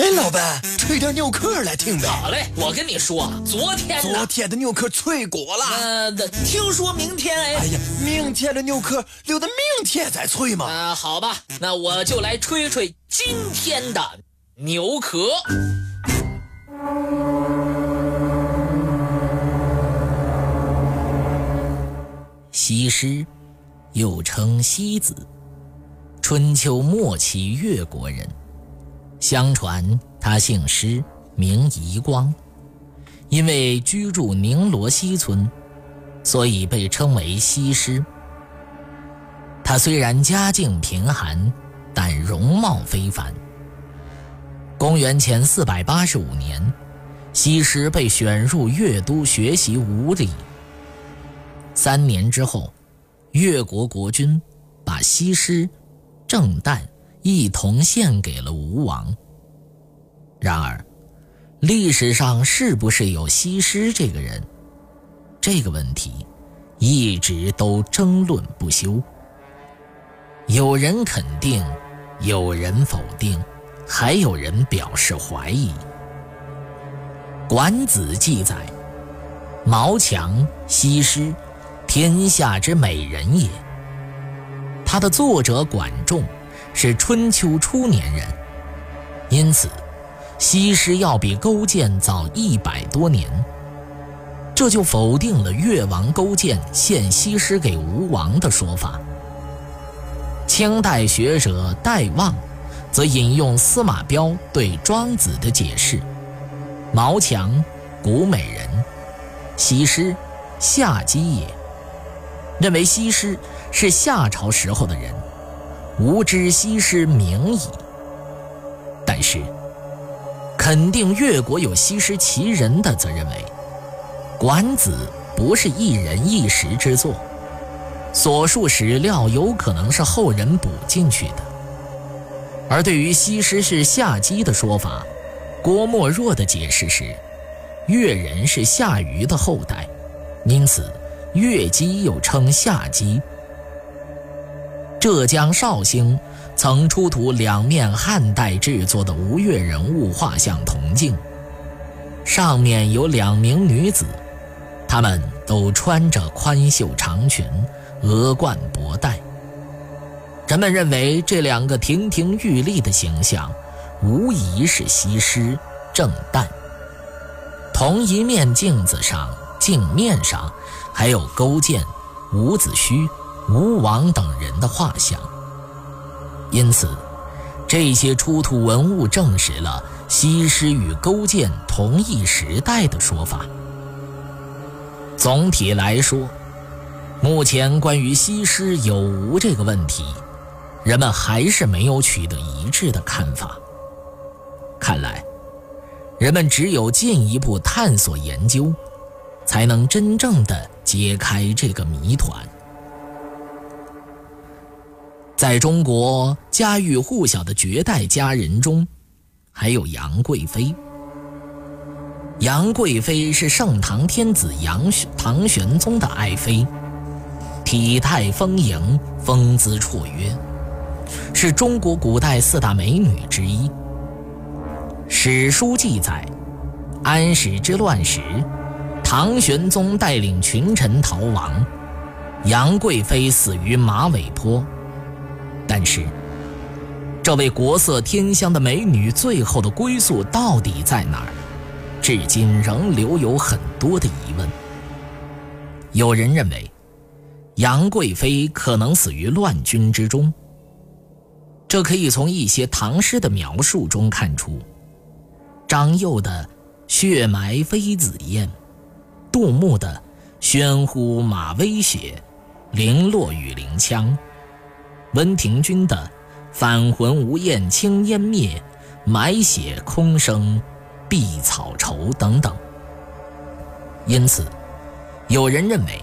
哎，老板，吹点牛壳来听呗。好嘞，我跟你说，昨天昨天的牛壳吹过了。呃，听说明天哎。哎呀，明天的牛壳留到明天再吹嘛。啊，好吧，那我就来吹吹今天的牛壳。西施，又称西子，春秋末期越国人。相传他姓施，名夷光，因为居住宁罗西村，所以被称为西施。他虽然家境贫寒，但容貌非凡。公元前四百八十五年，西施被选入越都学习武礼。三年之后，越国国君把西施、郑旦。一同献给了吴王。然而，历史上是不是有西施这个人？这个问题一直都争论不休。有人肯定，有人否定，还有人表示怀疑。《管子》记载：“毛强，西施，天下之美人也。”他的作者管仲。是春秋初年人，因此西施要比勾践早一百多年，这就否定了越王勾践献西施给吴王的说法。清代学者戴望则引用司马彪对庄子的解释：“毛强，古美人，西施，夏姬也。”认为西施是夏朝时候的人。无知西施名矣。但是，肯定越国有西施其人的，则认为《管子》不是一人一时之作，所述史料有可能是后人补进去的。而对于西施是夏姬的说法，郭沫若的解释是：越人是夏禹的后代，因此越姬又称夏姬。浙江绍兴曾出土两面汉代制作的吴越人物画像铜镜，上面有两名女子，她们都穿着宽袖长裙，额冠博带。人们认为这两个亭亭玉立的形象，无疑是西施、郑旦。同一面镜子上，镜面上还有勾践、伍子胥。吴王等人的画像，因此，这些出土文物证实了西施与勾践同一时代的说法。总体来说，目前关于西施有无这个问题，人们还是没有取得一致的看法。看来，人们只有进一步探索研究，才能真正的揭开这个谜团。在中国家喻户晓的绝代佳人中，还有杨贵妃。杨贵妃是盛唐天子杨唐玄宗的爱妃，体态丰盈，风姿绰约，是中国古代四大美女之一。史书记载，安史之乱时，唐玄宗带领群臣逃亡，杨贵妃死于马嵬坡。但是，这位国色天香的美女最后的归宿到底在哪儿？至今仍留有很多的疑问。有人认为，杨贵妃可能死于乱军之中。这可以从一些唐诗的描述中看出：张幼的“血埋妃子宴”，杜牧的“喧呼马微雪，零落雨林枪”。温庭筠的“返魂无厌青烟灭，埋血空生碧草愁”等等。因此，有人认为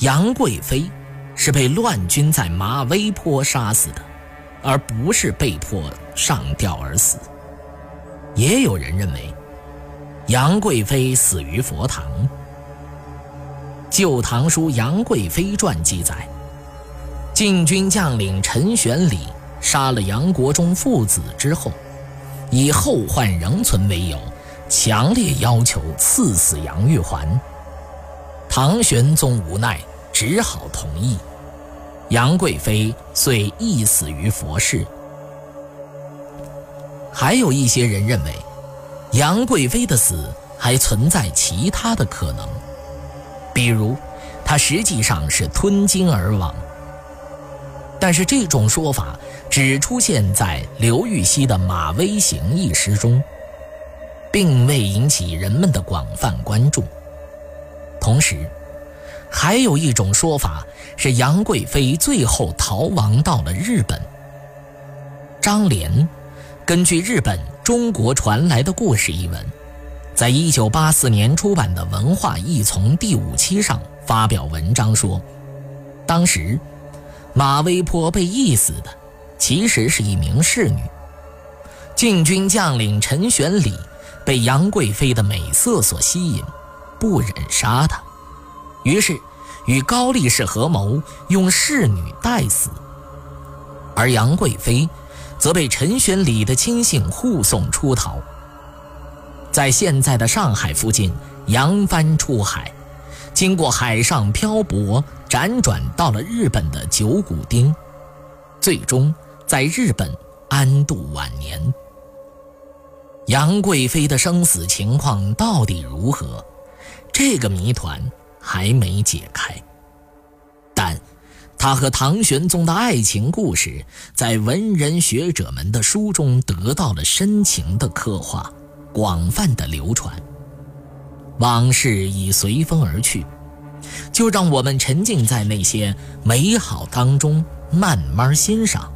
杨贵妃是被乱军在马嵬坡杀死的，而不是被迫上吊而死。也有人认为杨贵妃死于佛堂。《旧唐书·杨贵妃传》记载。晋军将领陈玄礼杀了杨国忠父子之后，以后患仍存为由，强烈要求赐死杨玉环。唐玄宗无奈，只好同意。杨贵妃遂缢死于佛寺。还有一些人认为，杨贵妃的死还存在其他的可能，比如她实际上是吞金而亡。但是这种说法只出现在刘禹锡的《马嵬行》一诗中，并未引起人们的广泛关注。同时，还有一种说法是杨贵妃最后逃亡到了日本。张莲根据日本《中国传来的故事》一文，在一九八四年出版的《文化译从》第五期上发表文章说，当时马嵬坡被缢死的其实是一名侍女，禁军将领陈玄礼被杨贵妃的美色所吸引，不忍杀她。于是，与高力士合谋，用侍女代死。而杨贵妃，则被陈玄礼的亲信护送出逃，在现在的上海附近扬帆出海，经过海上漂泊，辗转到了日本的九谷町，最终在日本安度晚年。杨贵妃的生死情况到底如何？这个谜团。还没解开，但他和唐玄宗的爱情故事在文人学者们的书中得到了深情的刻画，广泛的流传。往事已随风而去，就让我们沉浸在那些美好当中，慢慢欣赏。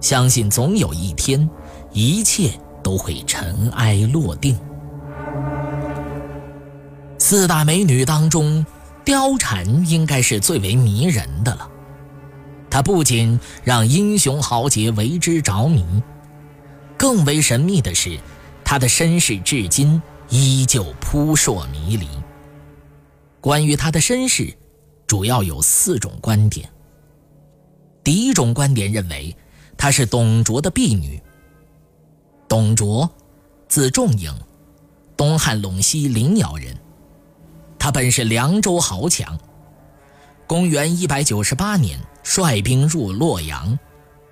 相信总有一天，一切都会尘埃落定。四大美女当中，貂蝉应该是最为迷人的了。她不仅让英雄豪杰为之着迷，更为神秘的是，她的身世至今依旧扑朔迷离。关于她的身世，主要有四种观点。第一种观点认为，她是董卓的婢女。董卓，字仲颖，东汉陇西临洮人。他本是凉州豪强，公元一百九十八年率兵入洛阳，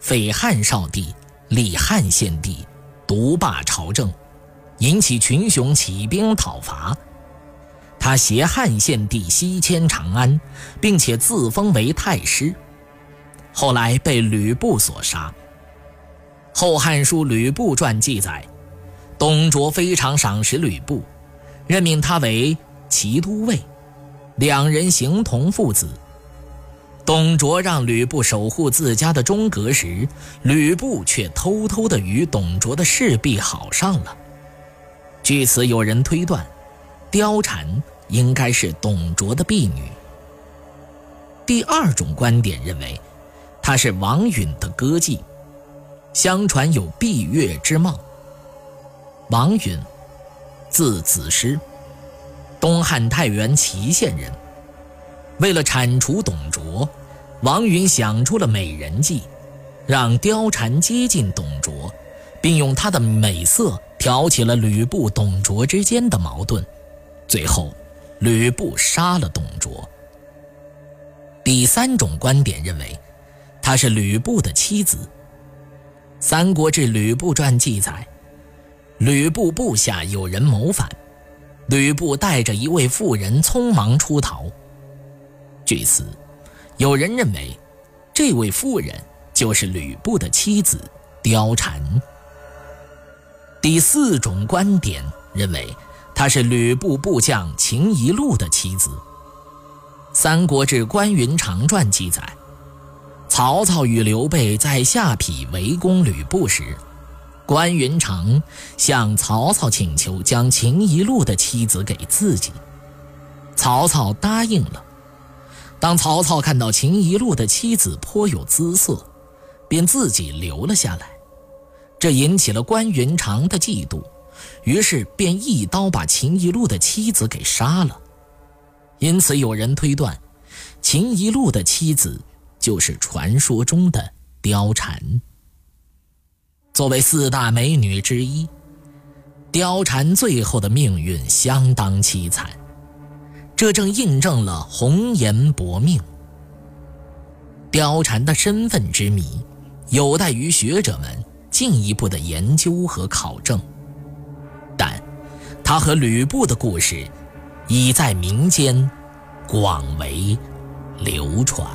废汉少帝，立汉献帝，独霸朝政，引起群雄起兵讨伐。他携汉献帝西迁长安，并且自封为太师，后来被吕布所杀。《后汉书·吕布传》记载，董卓非常赏识吕布，任命他为。骑都尉，两人形同父子。董卓让吕布守护自家的中阁时，吕布却偷偷的与董卓的侍婢好上了。据此，有人推断，貂蝉应该是董卓的婢女。第二种观点认为，她是王允的歌妓，相传有闭月之貌。王允，字子师。东汉太原祁县人，为了铲除董卓，王允想出了美人计，让貂蝉接近董卓，并用她的美色挑起了吕布、董卓之间的矛盾。最后，吕布杀了董卓。第三种观点认为，她是吕布的妻子。《三国志·吕布传》记载，吕布部下有人谋反。吕布带着一位妇人匆忙出逃。据此，有人认为，这位妇人就是吕布的妻子貂蝉。第四种观点认为，她是吕布部将秦宜禄的妻子。《三国志·关云长传》记载，曹操与刘备在下邳围攻吕布时。关云长向曹操请求将秦宜禄的妻子给自己，曹操答应了。当曹操看到秦宜禄的妻子颇有姿色，便自己留了下来，这引起了关云长的嫉妒，于是便一刀把秦宜禄的妻子给杀了。因此，有人推断，秦宜禄的妻子就是传说中的貂蝉。作为四大美女之一，貂蝉最后的命运相当凄惨，这正印证了红颜薄命。貂蝉的身份之谜，有待于学者们进一步的研究和考证。他和吕布的故事，已在民间广为流传。